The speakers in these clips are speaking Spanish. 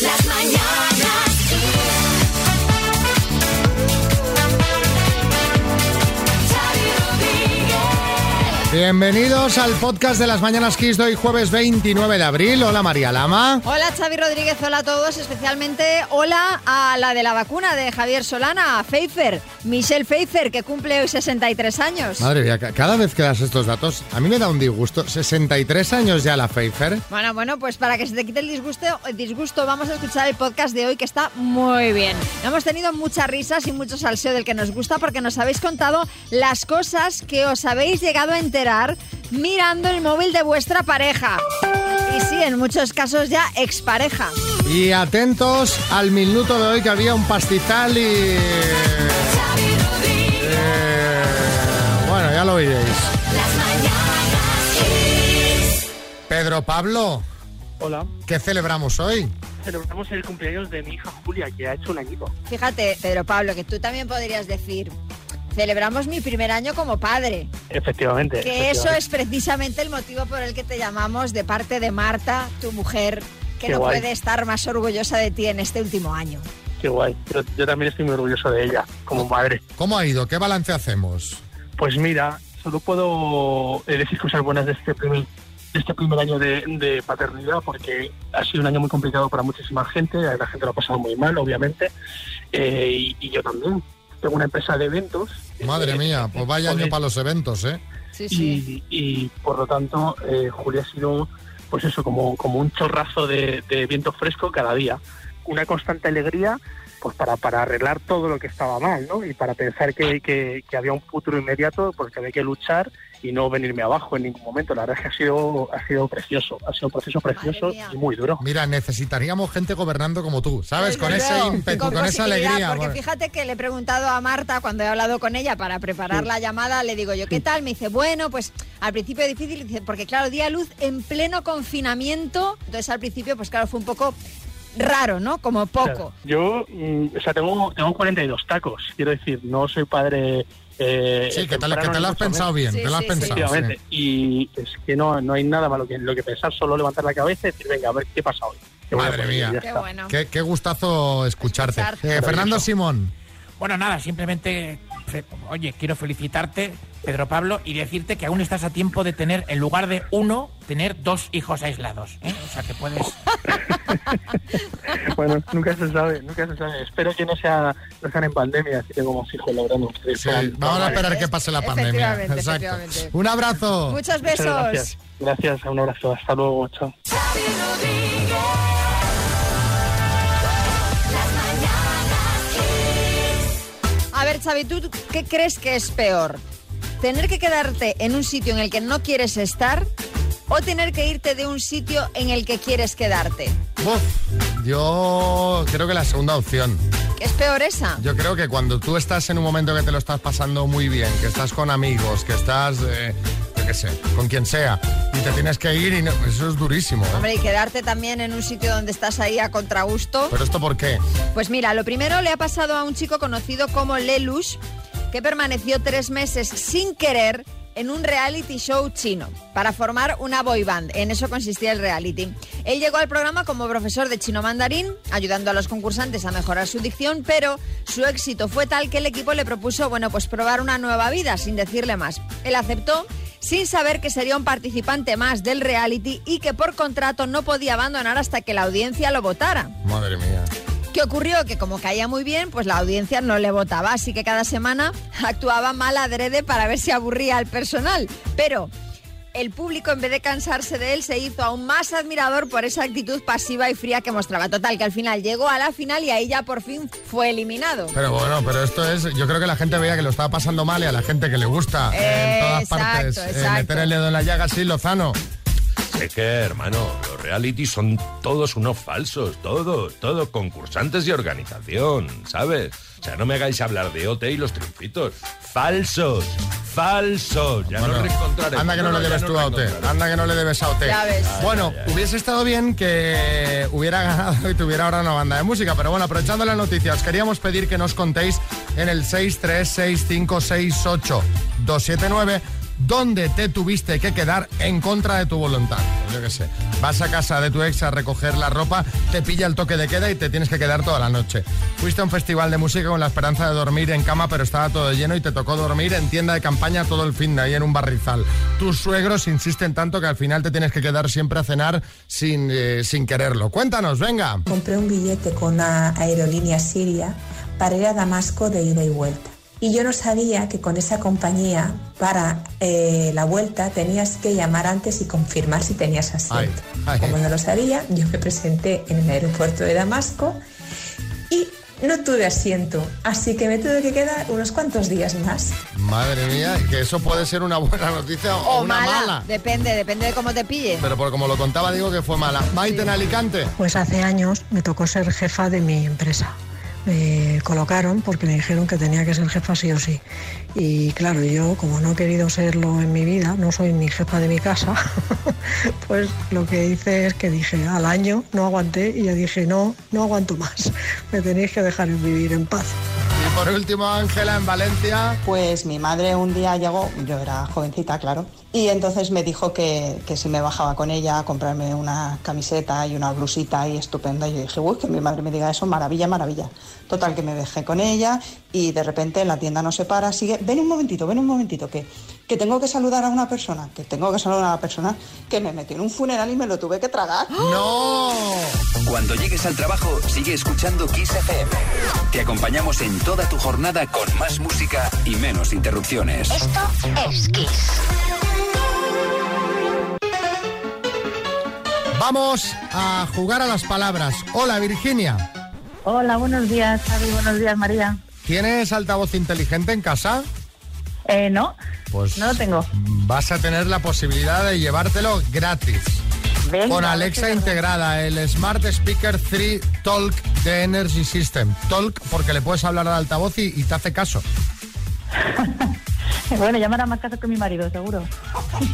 Las mañanas Bienvenidos al podcast de las Mañanas Kiss de hoy jueves 29 de abril. Hola María Lama. Hola Xavi Rodríguez, hola a todos, especialmente hola a la de la vacuna de Javier Solana, a Pfeiffer, Michelle Pfeiffer, que cumple hoy 63 años. Madre mía, ca- cada vez que das estos datos, a mí me da un disgusto. 63 años ya la Pfeiffer. Bueno, bueno, pues para que se te quite el disgusto, el disgusto, vamos a escuchar el podcast de hoy que está muy bien. Hemos tenido muchas risas y mucho salseo del que nos gusta porque nos habéis contado las cosas que os habéis llegado a enterar mirando el móvil de vuestra pareja. Y sí, en muchos casos ya expareja. Y atentos al minuto de hoy que había un pastizal y... Eh, bueno, ya lo oiréis. Las mañanas Kiss. Pedro Pablo, Hola, ¿qué celebramos hoy? celebramos el cumpleaños de mi hija Julia, que ha hecho un añito. Fíjate, Pedro Pablo, que tú también podrías decir, celebramos mi primer año como padre. Efectivamente. Que eso es precisamente el motivo por el que te llamamos de parte de Marta, tu mujer, que Qué no guay. puede estar más orgullosa de ti en este último año. Qué guay. Yo, yo también estoy muy orgulloso de ella, como madre. ¿Cómo ha ido? ¿Qué balance hacemos? Pues mira, solo puedo eh, decir cosas buenas de este primer, de este primer año de, de paternidad, porque ha sido un año muy complicado para muchísima gente. La gente lo ha pasado muy mal, obviamente. Eh, y, y yo también. Tengo una empresa de eventos. Madre Eh, mía, pues vaya año para los eventos, ¿eh? Sí, y, y, por lo tanto eh, Julia ha sido pues eso como, como un chorrazo de, de viento fresco cada día una constante alegría pues para, para arreglar todo lo que estaba mal ¿no? y para pensar que, que- que había un futuro inmediato porque había que luchar y no venirme abajo en ningún momento la verdad es que ha sido ha sido precioso ha sido un proceso precioso y muy duro Mira, necesitaríamos gente gobernando como tú, ¿sabes? Con ese ímpetu, con con, esa alegría. Porque bueno. fíjate que le he preguntado a Marta cuando he hablado con ella para preparar la llamada, le digo yo, ¿qué tal? Me dice, bueno, pues al principio difícil, porque claro, di a luz en pleno confinamiento, entonces al principio, pues claro, fue un poco raro, ¿no? Como poco. yo mm, o sea tengo tengo 42 tacos quiero decir no soy padre eh, Sí, que te, lo- que te lo has pensado bien, Sí, te lo has sí, pensado. sí. Y es que no, no hay nada malo que, lo que pensar, solo levantar la cabeza y decir, venga, a ver qué pasa hoy. Qué Madre poner, mía. Qué bueno. Qué, qué gustazo escucharte. Escucharte. Eh, Fernando. Simón, Bueno, nada, simplemente, oye, quiero felicitarte, Pedro Pablo, y decirte que aún estás a tiempo de tener, en lugar de uno, tener dos hijos aislados. ¿eh? O sea, que puedes... Bueno, nunca se sabe, nunca se sabe. Espero que no sea no sean en pandemia, así que como logrando ustedes. sí, vamos a esperar que pase la pandemia. Efectivamente, Exacto. efectivamente. Un abrazo. Muchos Muchas besos. gracias. Gracias, un abrazo. Hasta luego, chao. Xavi, ¿tú qué crees que es peor? ¿Tener que quedarte en un sitio en el que no quieres estar o tener que irte de un sitio en el que quieres quedarte? Uf, yo creo que la segunda opción. ¿Qué es peor esa? Yo creo que cuando tú estás en un momento que te lo estás pasando muy bien, que estás con amigos, que estás, eh, qué sé, con quien sea, y te tienes que ir, y no- eso es durísimo. ¿eh? Hombre, y quedarte también en un sitio donde estás ahí a contragusto. ¿Pero esto por qué? Pues mira, lo primero le ha pasado a un chico conocido como Lelouch, que permaneció tres meses sin querer en un reality show chino para formar una boy band. En eso consistía el reality. Él llegó al programa como profesor de chino mandarín, ayudando a los concursantes a mejorar su dicción, pero su éxito fue tal que el equipo le propuso, bueno, pues probar una nueva vida, sin decirle más. Él aceptó sin saber que sería un participante más del reality y que por contrato no podía abandonar hasta que la audiencia lo votara. Madre mía. ¿Qué ocurrió? Que como caía muy bien, pues la audiencia no le votaba, así que cada semana actuaba mal adrede para ver si aburría al personal. Pero el público, en vez de cansarse de él, se hizo aún más admirador por esa actitud pasiva y fría que mostraba. Total, que al final llegó a la final y ahí ya por fin fue eliminado. Pero bueno, pero esto es, yo creo que la gente veía que lo estaba pasando mal y a la gente que le gusta eh, en todas Exacto, partes eh, meter el dedo en la llaga así, Lozano. Sé que, hermano, los reality son todos unos falsos, todo, todo, concursantes y organización, ¿sabes? O sea, no me hagáis hablar de OT y los triunfitos. Falsos, falsos, ya Bueno, nos reencontraremos. Anda que no, le debes tú a OT. Anda que no le debes a OT. Ya ves. Bueno, hubiese estado bien que hubiera ganado y tuviera ahora una banda de música, pero bueno, aprovechando la noticia, os queríamos pedir que nos contéis en el 636568279 ¿Dónde te tuviste que quedar en contra de tu voluntad? Yo qué sé. Vas a casa de tu ex a recoger la ropa, te pilla el toque de queda y te tienes que quedar toda la noche. Fuiste a un festival de música con la esperanza de dormir en cama, pero estaba todo lleno y te tocó dormir en tienda de campaña todo el fin de ahí en un barrizal. Tus suegros insisten tanto que al final te tienes que quedar siempre a cenar sin, eh, sin quererlo. Cuéntanos, venga. Compré un billete con una aerolínea siria para ir a Damasco de ida y vuelta. Y yo no sabía que con esa compañía para eh, la vuelta tenías que llamar antes y confirmar si tenías asiento. Ay, ay. Como no lo sabía, yo me presenté en el aeropuerto de Damasco y no tuve asiento. Así que me tuve que quedar unos cuantos días más. Madre mía, que eso puede ser una buena noticia o, O una mala. mala. Depende, depende de cómo te pille. Pero por como lo contaba, digo que fue mala. Maite en Alicante. Pues hace años me tocó ser jefa de mi empresa. Me colocaron porque me dijeron que tenía que ser jefa sí o sí. Y claro, yo como no he querido serlo en mi vida, no soy ni jefa de mi casa, pues lo que hice es que dije al año, no aguanté y ya dije no, no aguanto más. Me tenéis que dejar vivir en paz. Y por último, Ángela en Valencia. Pues mi madre un día llegó, yo era jovencita, claro, y entonces me dijo que, que si me bajaba con ella a comprarme una camiseta y una blusita y estupenda. Y yo dije, uy, que mi madre me diga eso, maravilla, maravilla. Total, que me dejé con ella y de repente la tienda no se para, sigue, ven un momentito, ven un momentito, que, que tengo que saludar a una persona, que tengo que saludar a una persona que me metió en un funeral y me lo tuve que tragar. ¡No! Cuando llegues al trabajo, sigue escuchando Kiss FM. Te acompañamos en toda tu jornada con más música y menos interrupciones. Esto es Kiss. Vamos a jugar a las palabras. Hola, Virginia. Hola, buenos días, Javi. Buenos días, María. ¿Tienes altavoz inteligente en casa? Eh, no, Pues no lo tengo. vas a tener la posibilidad de llevártelo gratis. Venga, Con Alexa integrada, el Smart Speaker 3 Talk de Energy System. Talk porque le puedes hablar al altavoz y, y te hace caso. Bueno, ya me hará más caso que mi marido, seguro.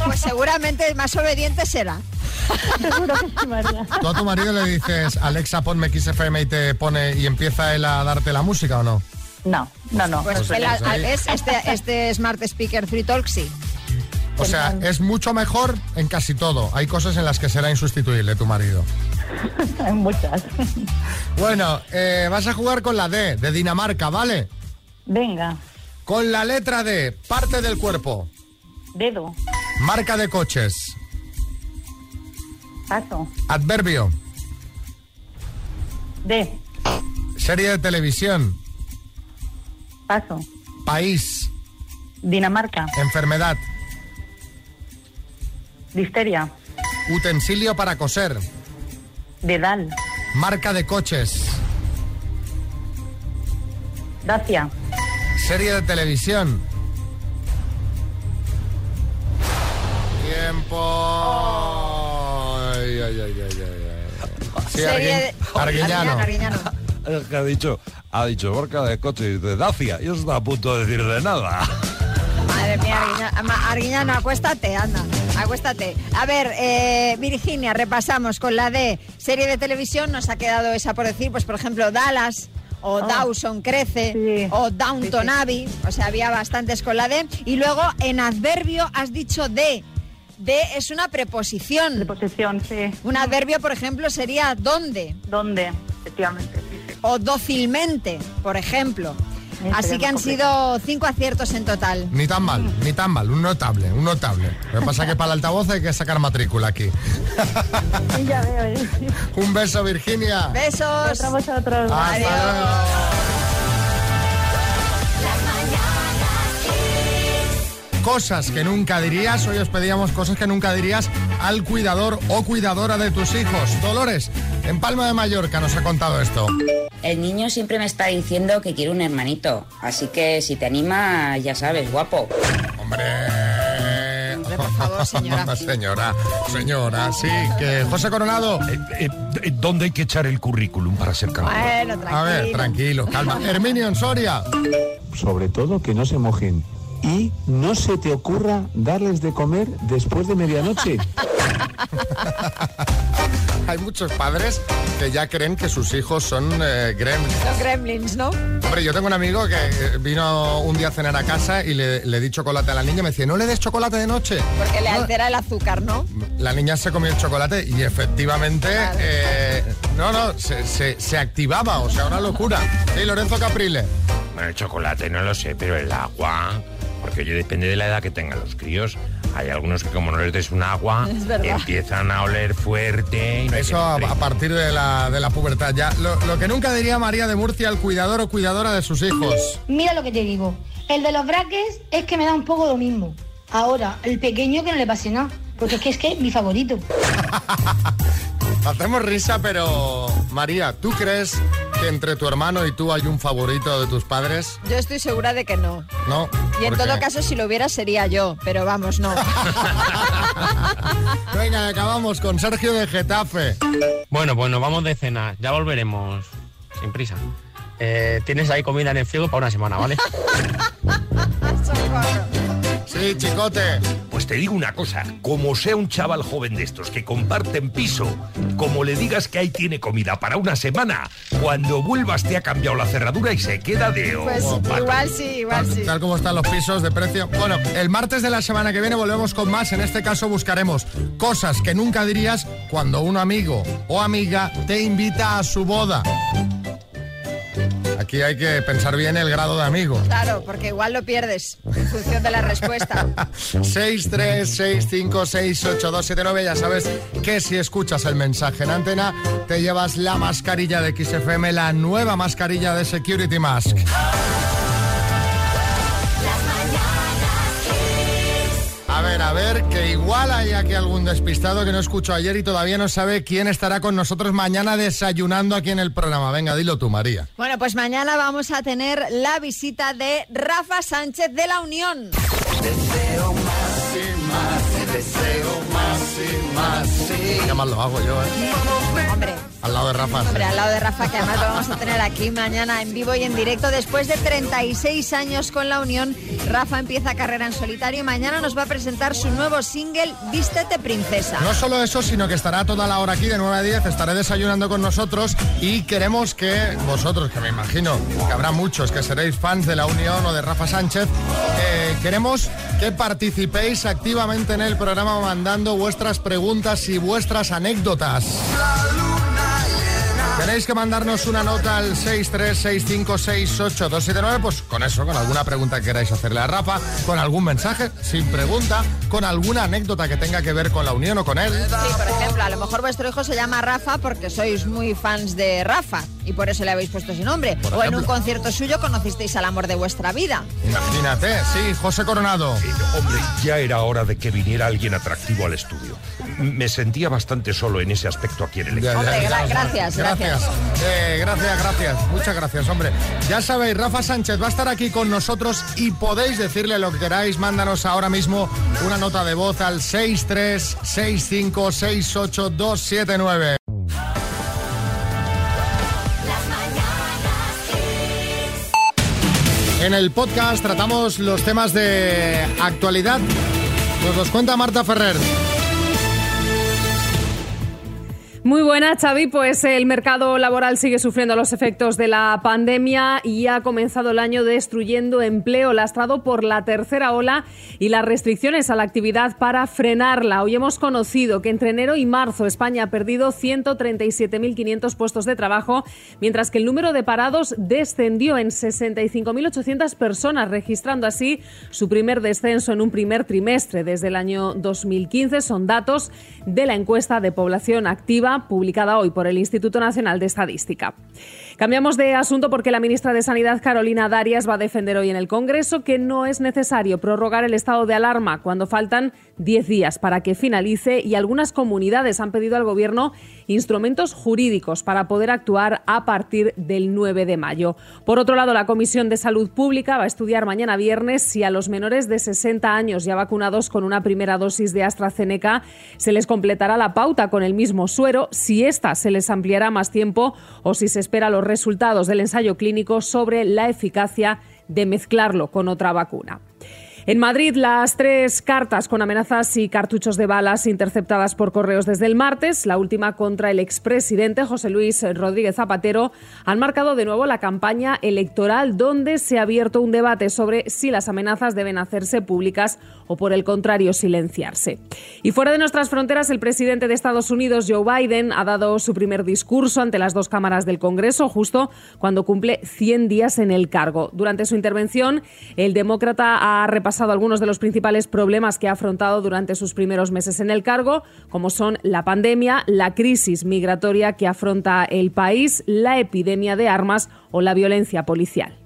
Pues seguramente más obediente será. Seguro que sí, María. ¿Tú a tu marido le dices, Alexa, ponme XFM y te pone y empieza él a darte la música o no? No, no, no. Pues Pues el- ahí. ¿ves? este, este Smart Speaker 3 Talk sí. O sea, es mucho mejor en casi todo. Hay cosas en las que será insustituible tu marido. Hay muchas. Bueno, eh, vas a jugar con la D, de Dinamarca, ¿vale? Venga, Con la letra D, parte del cuerpo, dedo, marca de coches, paso, adverbio, de, serie de televisión, paso, país, Dinamarca, enfermedad, listeria, utensilio para coser, dedal, marca de coches, dacia, serie de televisión. Tiempo. Ay, ay, ay, ay. Sí, Serie Arguin- de- Arguiñano. Que ha dicho, ha dicho marca de coche de Dacia. Yo estaba a punto de decir de nada. Madre mía, Arguiñano, acuéstate, anda, acuéstate. A ver, eh, Virginia, repasamos con la de serie de televisión, nos ha quedado esa por decir, pues por ejemplo, Dallas, o Dawson Crece, Sí. o Downton Sí, sí. Abbey, o sea, había bastantes con la de. Y luego en adverbio has dicho de. De es una preposición. preposición, sí. Un adverbio, por ejemplo, sería dónde ¿Dónde? Efectivamente, o dócilmente, por ejemplo. Así que han sido cinco aciertos en total. Ni tan mal, ni tan mal, un notable, un notable. Lo que pasa es que para el altavoz hay que sacar matrícula aquí. Sí, ya veo. ¿eh? Un beso, Virginia. Besos. Otro a vosotros. Hasta Adiós. luego. Cosas que nunca dirías, hoy os pedíamos cosas que nunca dirías al cuidador o cuidadora de tus hijos. Dolores, en Palma de Mallorca nos ha contado esto. El niño siempre me está diciendo que quiere un hermanito, así que si te anima, ya sabes, guapo. Hombre. Hombre, por favor, señora. señora, señora, sí, que José Coronado. Eh, eh, ¿Dónde hay que echar el currículum para ser candidato? Bueno, tranquilo. A ver, tranquilo, calma. Herminio en Soria. Sobre todo que no se mojen. Y no se te ocurra darles de comer después de medianoche. hay muchos padres que ya creen que sus hijos son eh, gremlins. Son gremlins, ¿no? Hombre, yo tengo un amigo que eh, vino un día a cenar a casa y le, le di chocolate a la niña y me decía, no le des chocolate de noche. Porque le altera el azúcar, ¿no? La niña se comió el chocolate y efectivamente, eh, no, no, se, se- se activaba, o sea, una locura. Sí, Lorenzo Caprile. Bueno, el chocolate no lo sé, pero el agua... Porque oye, depende de la edad que tengan los críos. Hay algunos que como no les des un agua, empiezan a oler fuerte. Y no Eso a, a partir de la, de la pubertad ya. Lo, lo que nunca diría María de Murcia, el cuidador o cuidadora de sus hijos. Mira lo que te digo. El de los braques es que me da un poco lo mismo. Ahora, el pequeño que no le pase nada. Porque es que es que es mi favorito. Hacemos risa, pero María, ¿tú crees que entre tu hermano y tú hay un favorito de tus padres? Yo estoy segura de que no. No. Y en ¿Por todo qué? caso, si lo hubiera, sería yo. Pero vamos, no. Venga, acabamos con Sergio de Getafe. Bueno, pues nos vamos de cena. Ya volveremos. Sin prisa. Eh, tienes ahí comida en el frigo para una semana, ¿vale? Sí, chicote. Pues te digo una cosa, como sea un chaval joven de estos que comparten piso, como le digas que ahí tiene comida para una semana, cuando vuelvas te ha cambiado la cerradura y se queda de... Pues oh, igual sí, igual sí. Tal como están los pisos de precio. Bueno, el martes de la semana que viene volvemos con más. En este caso buscaremos cosas que nunca dirías cuando un amigo o amiga te invita a su boda. Aquí hay que pensar bien el grado de amigo. Claro, porque igual lo pierdes en función de la respuesta. 636568279 Ya sabes que si escuchas el mensaje en antena, te llevas la mascarilla de XFM, la nueva mascarilla de Security Mask. Ver, a ver, que igual hay aquí algún despistado que no escuchó ayer y todavía no sabe quién estará con nosotros mañana desayunando aquí en el programa. Venga, dilo tú, María. Bueno, pues mañana vamos a tener la visita de Rafa Sánchez de la Unión. Deseo más y más, deseo más y más, Qué mal lo hago yo, ¿eh? Hombre, Al lado de Rafa. sí. hombre, al lado de Rafa, que además lo vamos a tener aquí mañana en vivo y en directo. Después de 36 años con la Unión, Rafa empieza carrera en solitario y mañana nos va a presentar su nuevo single, Vístete Princesa. No solo eso, sino que estará toda la hora aquí de 9 a 10, estaré desayunando con nosotros y queremos que vosotros, que me imagino que habrá muchos que seréis fans de la Unión o de Rafa Sánchez, eh, queremos que participéis activamente en el programa mandando vuestras preguntas y vuestras anécdotas. Tenéis que mandarnos una nota al 636568279, pues con eso, con alguna pregunta que queráis hacerle a Rafa, con algún mensaje, sin pregunta, con alguna anécdota que tenga que ver con la unión o con él. Sí, por ejemplo, a lo mejor vuestro hijo se llama Rafa porque sois muy fans de Rafa y por eso le habéis puesto ese nombre. Por o en un concierto suyo conocisteis al amor de vuestra vida. Imagínate, sí, José Coronado. Hombre, ya era hora de que viniera alguien atractivo al estudio. Me sentía bastante solo en ese aspecto aquí en el Ya, ya, Hombre, ya. gra- gracias, gracias. Eh, gracias, gracias. Muchas gracias, hombre. Ya sabéis, Rafa Sánchez va a estar aquí con nosotros y podéis decirle lo que queráis. Mándanos ahora mismo una nota de voz al 636568279. En el podcast tratamos los temas de actualidad. Nos los cuenta Marta Ferrer. Muy buena, Xavi. Pues el mercado laboral sigue sufriendo los efectos de la pandemia y ha comenzado el año destruyendo empleo lastrado por la tercera ola y las restricciones a la actividad para frenarla. Hoy hemos conocido que entre enero y marzo España ha perdido 137.500 puestos de trabajo, mientras que el número de parados descendió en 65.800 personas, registrando así su primer descenso en un primer trimestre desde el año 2015. Son datos de la encuesta de población activa publicada hoy por el Instituto Nacional de Estadística. Cambiamos de asunto porque la ministra de Sanidad, Carolina Darias, va a defender hoy en el Congreso que no es necesario prorrogar el estado de alarma cuando faltan 10 días para que finalice y algunas comunidades han pedido al Gobierno instrumentos jurídicos para poder actuar a partir del 9 de mayo. Por otro lado, la Comisión de Salud Pública va a estudiar mañana viernes si a los menores de 60 años ya vacunados con una primera dosis de AstraZeneca se les completará la pauta con el mismo suero, si ésta se les ampliará más tiempo o si se espera los resultados del ensayo clínico sobre la eficacia de mezclarlo con otra vacuna. En Madrid, las tres cartas con amenazas y cartuchos de balas interceptadas por correos desde el martes, la última contra el expresidente José Luis Rodríguez Zapatero, han marcado de nuevo la campaña electoral donde se ha abierto un debate sobre si las amenazas deben hacerse públicas o por el contrario silenciarse. Y fuera de nuestras fronteras, el presidente de Estados Unidos, Joe Biden, ha dado su primer discurso ante las dos cámaras del Congreso justo cuando cumple 100 días en el cargo. Durante su intervención, el demócrata ha repasado algunos de los principales problemas que ha afrontado durante sus primeros meses en el cargo, como son la pandemia, la crisis migratoria que afronta el país, la epidemia de armas o la violencia policial.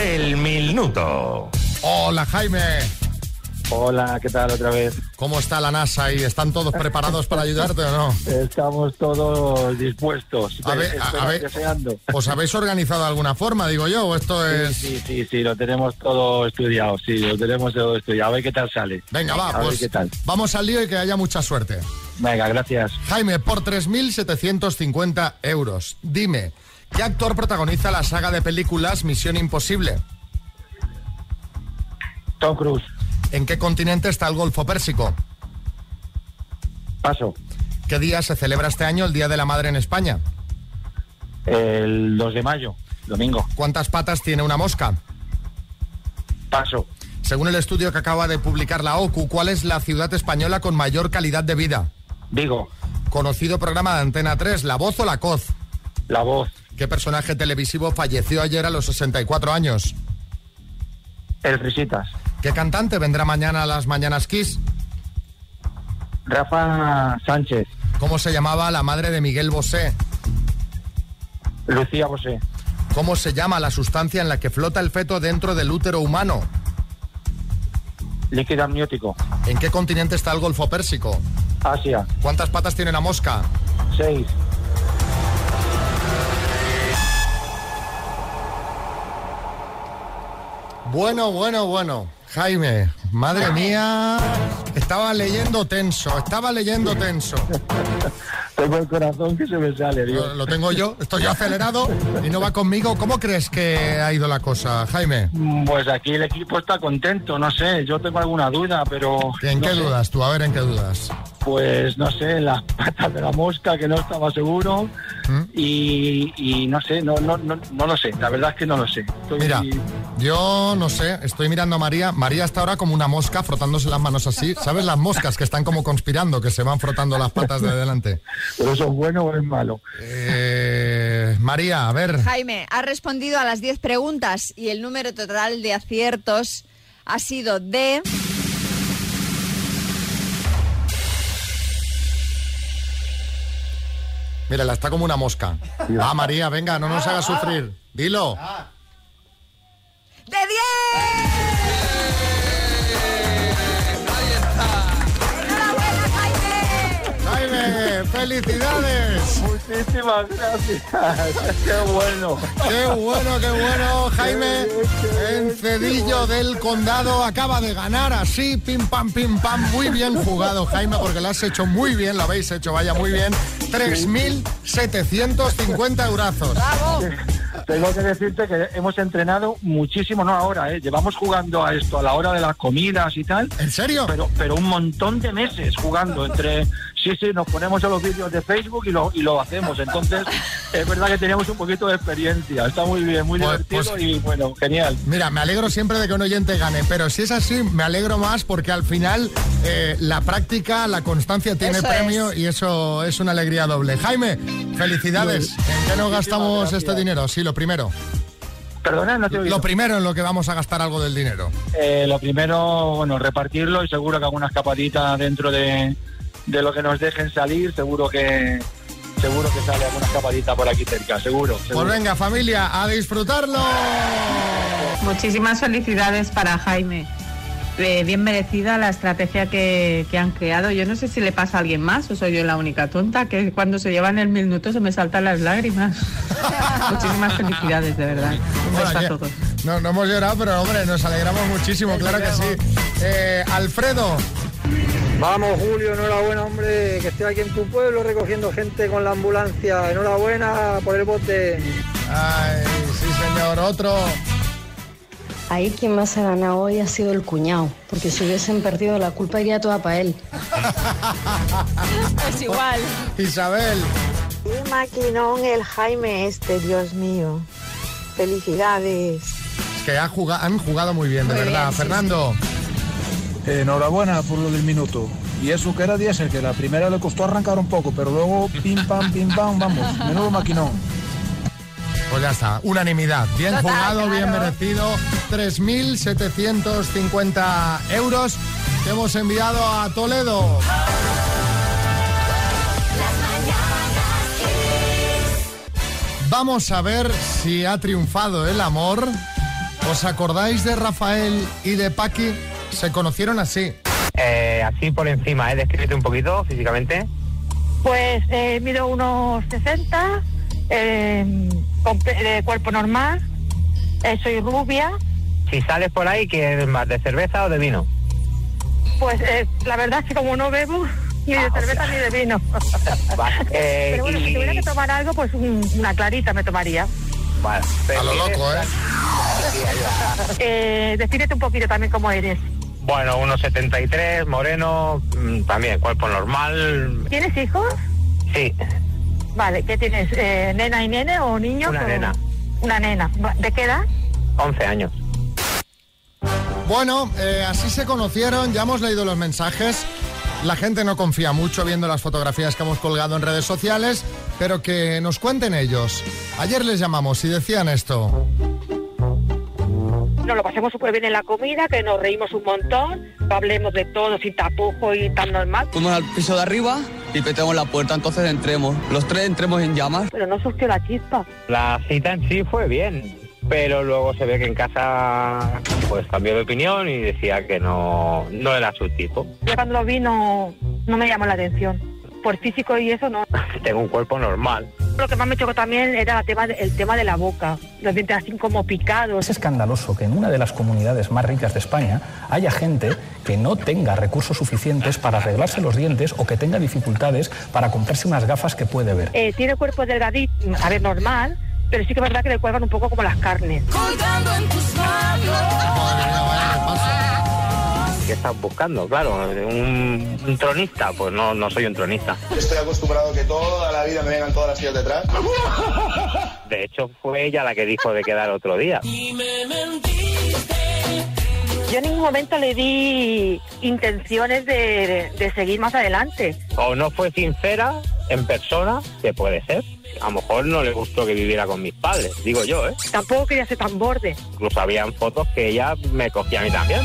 El minuto. Hola, Jaime. Hola, ¿qué tal otra vez? ¿Cómo está la NASA y están todos preparados para ayudarte o no? Estamos todos dispuestos, A ver, a- a ver. deseando. ¿Os habéis organizado de alguna forma, digo yo? ¿O esto es...? Sí, sí, sí, lo tenemos todo estudiado, sí, lo tenemos todo estudiado. A ver qué tal sale. Venga, va, A ver pues qué tal. vamos al lío y que haya mucha suerte. Venga, gracias. Jaime, por 3.750 euros, dime, ¿qué actor protagoniza la saga de películas Misión Imposible? Tom Cruise. ¿En qué continente está el Golfo Pérsico? Paso. ¿Qué día se celebra este año el Día de la Madre en España? El 2 de mayo, domingo. ¿Cuántas patas tiene una mosca? Paso. Según el estudio que acaba de publicar la OCU, ¿cuál es la ciudad española con mayor calidad de vida? Vigo. Conocido programa de Antena 3, La Voz o La Coz. La Voz. ¿Qué personaje televisivo falleció ayer a los 64 años? El Risitas. ¿Qué cantante vendrá mañana a las Mañanas Kiss? Rafa Sánchez. ¿Cómo se llamaba la madre de Miguel Bosé? Lucía Bosé. ¿Cómo se llama la sustancia en la que flota el feto dentro del útero humano? Líquido amniótico. ¿En qué continente está el Golfo Pérsico? Asia. ¿Cuántas patas tiene una mosca? Seis. Bueno, bueno, bueno. Jaime, madre mía, estaba leyendo tenso, estaba leyendo tenso. Tengo el corazón que se me sale, Lo, Dios. lo tengo yo, estoy yo acelerado y no va conmigo. ¿Cómo crees que ha ido la cosa, Jaime? Pues aquí el equipo está contento, no sé, yo tengo alguna duda, pero... ¿En no qué sé. dudas tú? A ver, ¿en qué dudas? Pues no sé, las patas de la mosca que no estaba seguro ¿Mm? y, y no sé, no, no, no, no lo sé, la verdad es que no lo sé. Estoy- Mira, yo no sé, estoy mirando a María. María está ahora como una mosca frotándose las manos así. ¿Sabes las moscas que están como conspirando, que se van frotando las patas de delante? ¿Pero eso es bueno o es malo? Eh, María, a ver. Jaime, ha respondido a las 10 preguntas y el número total de aciertos ha sido de... Mírala, está como una mosca. Ah, María, venga, no nos hagas sufrir. Dilo. ¡De 10! Felicidades. Muchísimas gracias, qué bueno. Qué bueno, qué bueno. Jaime, en Cedillo del Condado, acaba de ganar así, pim pam, pim pam. Muy bien jugado, Jaime, porque lo has hecho muy bien, lo habéis hecho, vaya, muy bien. 3.750 eurazos. Tengo que decirte que hemos entrenado muchísimo, no ahora, ¿eh? llevamos jugando a esto a la hora de las comidas y tal. ¿En serio? Pero, pero un montón de meses jugando entre... Sí, sí, nos ponemos a los vídeos de Facebook y lo, y lo hacemos. Entonces, es verdad que teníamos un poquito de experiencia. Está muy bien, muy Pues- divertido pues- y bueno, genial. Mira, me alegro siempre de que un oyente gane, pero si es así, me alegro más porque al final eh, la práctica, la constancia tiene Eso premio y eso es una alegría doble. Jaime, felicidades. ¿En qué no gastamos gracias. este dinero? Sí, lo primero. Perdona, no te. Lo primero en lo que vamos a gastar algo del dinero. Eh, lo primero, bueno, repartirlo y seguro que alguna escapadita dentro de, de lo que nos dejen salir, seguro que seguro que sale alguna escapadita por aquí cerca, seguro. Pues venga, familia, a disfrutarlo. Muchísimas felicidades para Jaime. Eh, bien merecida la estrategia que, que han creado. Yo no sé si le pasa a alguien más o soy yo la única tonta, que cuando se llevan el minuto se me saltan las lágrimas. Muchísimas felicidades, de verdad. Un beso Hola, a ya- todos. No, no hemos llorado, pero hombre, nos alegramos muchísimo, claro que sí. Eh, Alfredo, Vamos, Julio, enhorabuena, hombre, que estoy aquí en tu pueblo recogiendo gente con la ambulancia. Enhorabuena por el bote. Ay, sí, señor, otro. Ahí quien más se ha ganado hoy ha sido el cuñado, porque si hubiesen perdido la culpa iría toda para él. Es igual. Isabel. Qué maquinón el Jaime este, Dios mío. Felicidades. Es que ha juga- han jugado muy bien, de Muy verdad. bien, sí, Fernando. Enhorabuena por lo del minuto. Y eso que era diésel, que la primera le costó arrancar un poco, pero luego pim pam, pim pam, vamos, menudo maquinón. Pues ya está, unanimidad. Bien Total, jugado, bien merecido. 3.750 euros que hemos enviado a Toledo. Vamos a ver si ha triunfado el amor. ¿Os acordáis de Rafael y de Paqui? Se conocieron así. Eh, así por encima, ¿eh? Descríbete un poquito físicamente. Pues eh, mido unos 60, eh, pe- de cuerpo normal, eh, soy rubia. Si sales por ahí, ¿qué es más, de cerveza o de vino? Pues eh, la verdad es que como no bebo ni de cerveza ni de vino. Vale. Eh, Pero bueno, si y- tuviera que tomar algo, pues un- una clarita me tomaría. Vale. A lo loco, ¿eh? Eh, defínete un poquito también cómo eres. Bueno, unos 73, moreno, mm, también, cuerpo normal. ¿Tienes hijos? Sí, Vale, ¿qué tienes? Eh, ¿Nena y nene o niño? Una o- nena. Una nena. ¿De qué edad? 11 años. Bueno, eh, así se conocieron, ya hemos leído los mensajes. La gente no confía mucho viendo las fotografías que hemos colgado en redes sociales, pero que nos cuenten ellos. Ayer les llamamos y decían esto. Nos lo pasemos súper bien en la comida, que nos reímos un montón, hablemos de todo sin tapujo y tan normal. Fuimos al piso de arriba y petamos la puerta, entonces entremos. Los tres entremos en llamas. Pero no surgió la chispa. La cita en sí fue bien, pero luego se ve que en casa pues cambió de opinión y decía que no, no era su tipo. Ya cuando lo vi no, no me llamó la atención. Por físico y eso no. Tengo un cuerpo normal. Lo que más me chocó también era el tema de, el tema de la boca. Los dientes así como picados. Es escandaloso que en una de las comunidades más ricas de España haya gente que no tenga recursos suficientes para arreglarse los dientes o que tenga dificultades para comprarse unas gafas que puede ver. Eh, tiene cuerpo delgadito, a ver, normal, pero sí que es verdad que le cuelgan un poco como las carnes. Colgando en tus ¿Qué estás buscando? Claro, un, un tronista, pues no, no soy un tronista. Estoy acostumbrado a que toda la vida me vengan todas las tías detrás. De hecho, fue ella la que dijo de quedar otro día. Yo en ningún momento le di intenciones de, de seguir más adelante. O no fue sincera en persona, que puede ser. A lo mejor no le gustó que viviera con mis padres, digo yo, ¿eh? Tampoco quería ser tan borde. Incluso habían fotos que ella me cogía a mí también.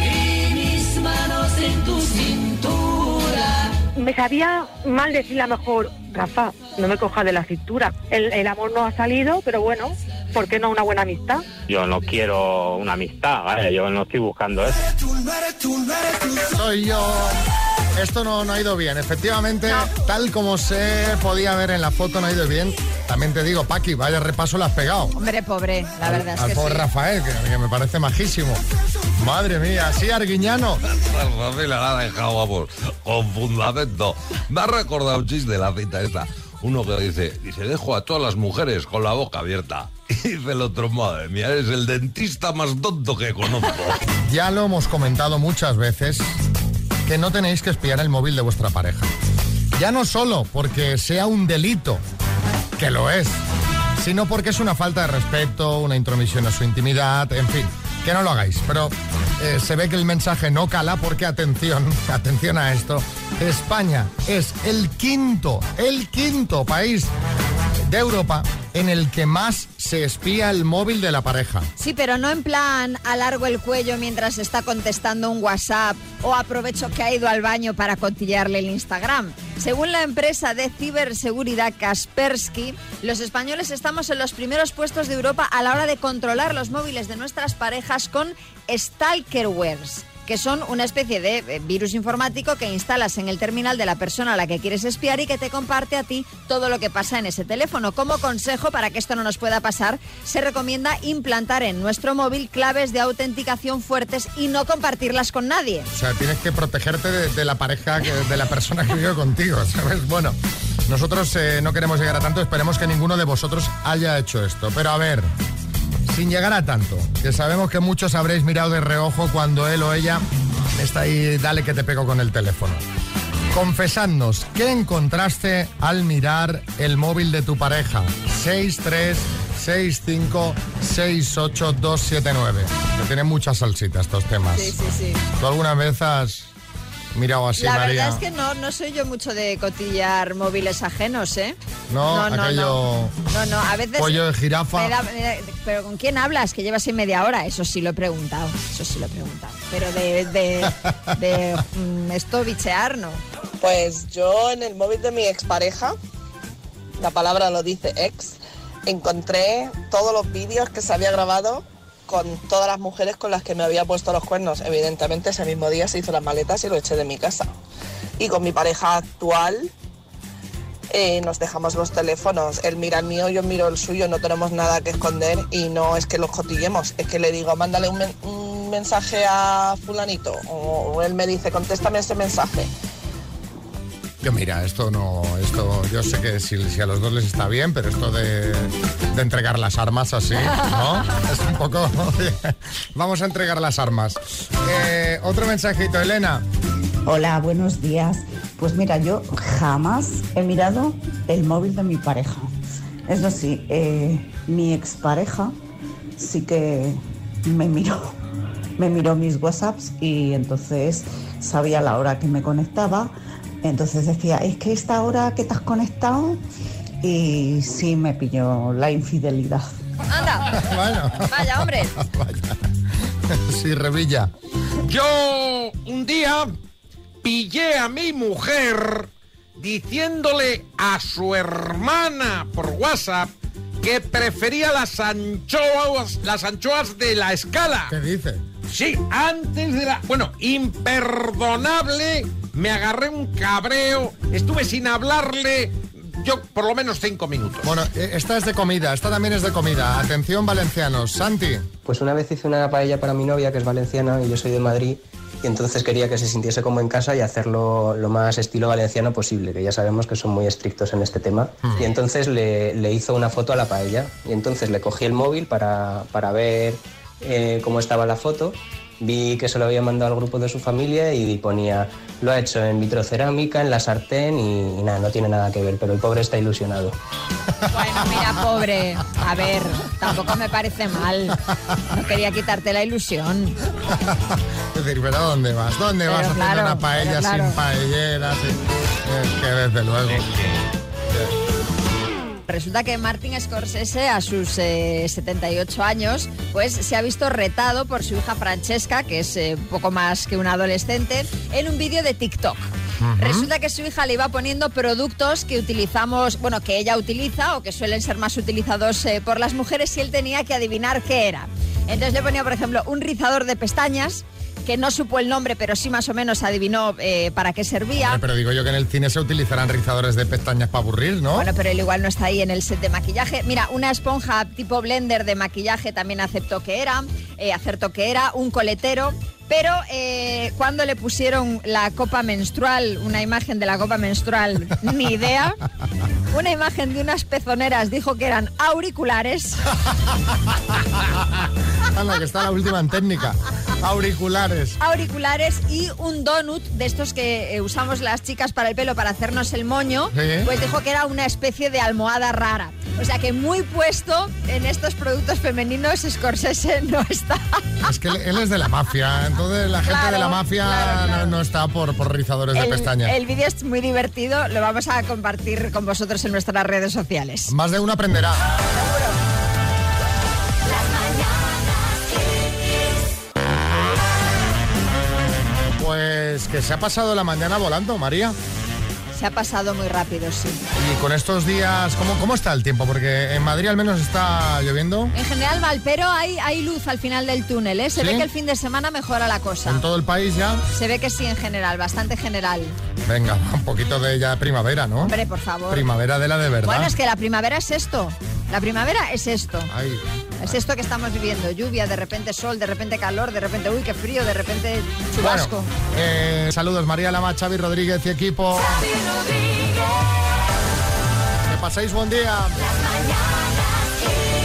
Mis manos en tu cintura. Me sabía mal decirle a lo mejor, Rafa, no me cojas de la cintura. El, el amor no ha salido, pero bueno, ¿por qué no una buena amistad? Yo no quiero una amistad, ¿vale? Yo no estoy buscando eso. Soy yo. Esto no, no ha ido bien. Efectivamente, tal como se podía ver en la foto, no ha ido bien. También te digo, Paqui, vaya repaso le has pegado. Hombre, pobre, la verdad es Al que pobre sí. Rafael, que, que me parece majísimo. Madre mía, sí, Arguiñano. Rafael la ha dejado, vamos, con fundamento. Me ha recordado un chiste de la cita esta. Uno que dice, dice, dejo a todas las mujeres con la boca abierta. Y dice el otro, madre mía, eres el dentista más tonto que conozco. Ya lo hemos comentado muchas veces que no tenéis que espiar el móvil de vuestra pareja. Ya no solo porque sea un delito, que lo es, sino porque es una falta de respeto, una intromisión a su intimidad, en fin, que no lo hagáis. Pero eh, se ve que el mensaje no cala porque, atención, atención a esto, España es el quinto, el quinto país de Europa en el que más se espía el móvil de la pareja. Sí, pero no en plan alargo el cuello mientras está contestando un WhatsApp o aprovecho que ha ido al baño para cotillearle el Instagram. Según la empresa de ciberseguridad Kaspersky, los españoles estamos en los primeros puestos de Europa a la hora de controlar los móviles de nuestras parejas con stalkerwares, que son una especie de eh, virus informático que instalas en el terminal de la persona a la que quieres espiar y que te comparte a ti todo lo que pasa en ese teléfono. Como consejo para que esto no nos pueda pasar, se recomienda implantar en nuestro móvil claves de autenticación fuertes y no compartirlas con nadie. O sea, tienes que protegerte de, la pareja, de la persona que vive contigo, ¿sabes? Bueno, nosotros eh, no queremos llegar a tanto, esperemos que ninguno de vosotros haya hecho esto. Pero a ver, sin llegar a tanto, que sabemos que muchos habréis mirado de reojo cuando él o ella está ahí, dale que te pego con el teléfono. Confesadnos, ¿qué encontraste al mirar el móvil de tu pareja? 636568279. Que tiene mucha salsita estos temas. Sí, sí, sí. ¿Tú alguna vez has mirado así, la María? verdad es que no, no soy yo mucho de cotillar móviles ajenos, ¿eh? No, no, aquello... no. No, no, a veces... Pollo de jirafa. me da- me da- pero ¿con quién hablas? Que llevas ahí media hora. Eso sí lo he preguntado. Eso sí lo he preguntado. Pero de, de, de mm, esto bichear, no. Pues yo en el móvil de mi expareja, la palabra lo dice ex, encontré todos los vídeos que se había grabado con todas las mujeres con las que me había puesto los cuernos. Evidentemente ese mismo día se hizo las maletas y lo eché de mi casa. Y con mi pareja actual eh, nos dejamos los teléfonos. Él mira el mío, yo miro el suyo, no tenemos nada que esconder y no es que los cotillemos, es que le digo, mándale un, un mensaje a fulanito o él me dice, contéstame ese mensaje. Yo mira, esto no, esto, yo sé que si, si a los dos les está bien, pero esto de, de entregar las armas así, ¿no? Es un poco, vamos a entregar las armas. Eh, otro mensajito, Elena. Hola, buenos días. Pues mira, yo jamás he mirado el móvil de mi pareja. Eso sí, eh, mi expareja sí que me miró, me miró mis WhatsApps y entonces sabía la hora que me conectaba. Entonces decía, es que esta hora que te has conectado y sí me pilló la infidelidad. Anda. Bueno. Vaya, hombre. Sí, Revilla. Yo un día pillé a mi mujer diciéndole a su hermana por WhatsApp que prefería las anchoas, las anchoas de la escala. ¿Qué dice? Sí, antes de la... Bueno, imperdonable, me agarré un cabreo, estuve sin hablarle yo por lo menos cinco minutos. Bueno, eh, esta es de comida, esta también es de comida. Atención, valencianos. Santi. Pues una vez hice una paella para mi novia, que es valenciana, y yo soy de Madrid, y entonces quería que se sintiese como en casa y hacerlo lo más estilo valenciano posible, que ya sabemos que son muy estrictos en este tema. Y entonces le, le hizo una foto a la paella, y entonces le cogí el móvil para, para ver eh, cómo estaba la foto. Vi que se lo había mandado al grupo de su familia y ponía, lo ha hecho en vitrocerámica, en la sartén y, y nada, no tiene nada que ver, pero el pobre está ilusionado. Bueno, mira, pobre. A ver, tampoco me parece mal. No quería quitarte la ilusión. Es decir, pero ¿dónde vas? ¿Dónde Pero vas haciendo claro, una paella claro. sin paellera? sin- Es que desde luego. Resulta que Martin Scorsese, a sus eh, 78 años, pues se ha visto retado por su hija Francesca, que es eh, poco más que una adolescente, en un vídeo de TikTok. Resulta que su hija le iba poniendo productos que utilizamos, bueno, que ella utiliza o que suelen ser más utilizados eh, por las mujeres y él tenía que adivinar qué era. Entonces le ponía, por ejemplo, un rizador de pestañas, que no supo el nombre, pero sí más o menos adivinó eh, para qué servía. Hombre, Pero digo yo que en el cine se utilizarán rizadores de pestañas para aburrir, ¿no? Bueno, pero él igual no está ahí en el set de maquillaje. Mira, una esponja tipo blender de maquillaje también aceptó que era, eh, acertó que era, un coletero. Pero eh, cuando le pusieron la copa menstrual, una imagen de la copa menstrual, ni idea. Una imagen de unas pezoneras dijo que eran auriculares. Anda, que está la última en técnica. Auriculares. auriculares y un donut de estos que eh, usamos las chicas para el pelo para hacernos el moño, Sí. pues dijo que era una especie de almohada rara. O sea que muy puesto en estos productos femeninos, Scorsese no está. Es que él, es de la mafia, entonces la gente Claro, de la mafia claro, claro. No, no está por, por rizadores de pestañas. el vídeo es muy divertido, lo vamos a compartir con vosotros en nuestras redes sociales. Más de uno aprenderá. Pues que se ha pasado la mañana volando, María. Se ha pasado muy rápido, sí. Y con estos días, ¿cómo, ¿cómo está el tiempo? Porque en Madrid al menos está lloviendo. En general mal, pero hay, hay luz al final del túnel, ¿eh? Se ¿Sí? ve que el fin de semana mejora la cosa. En todo el país ya. Se ve que sí en general, bastante general. Venga, un poquito de ya primavera, ¿no? Hombre, por favor. Primavera de la de verdad. Bueno, es que la primavera es esto. La primavera es esto. Ay, Es esto que estamos viviendo. Lluvia, de repente sol, de repente calor, de repente, uy, qué frío, de repente chubasco. eh, saludos María Lama, Xavi Rodríguez y equipo. Que paséis buen día. Mañanas Kiss.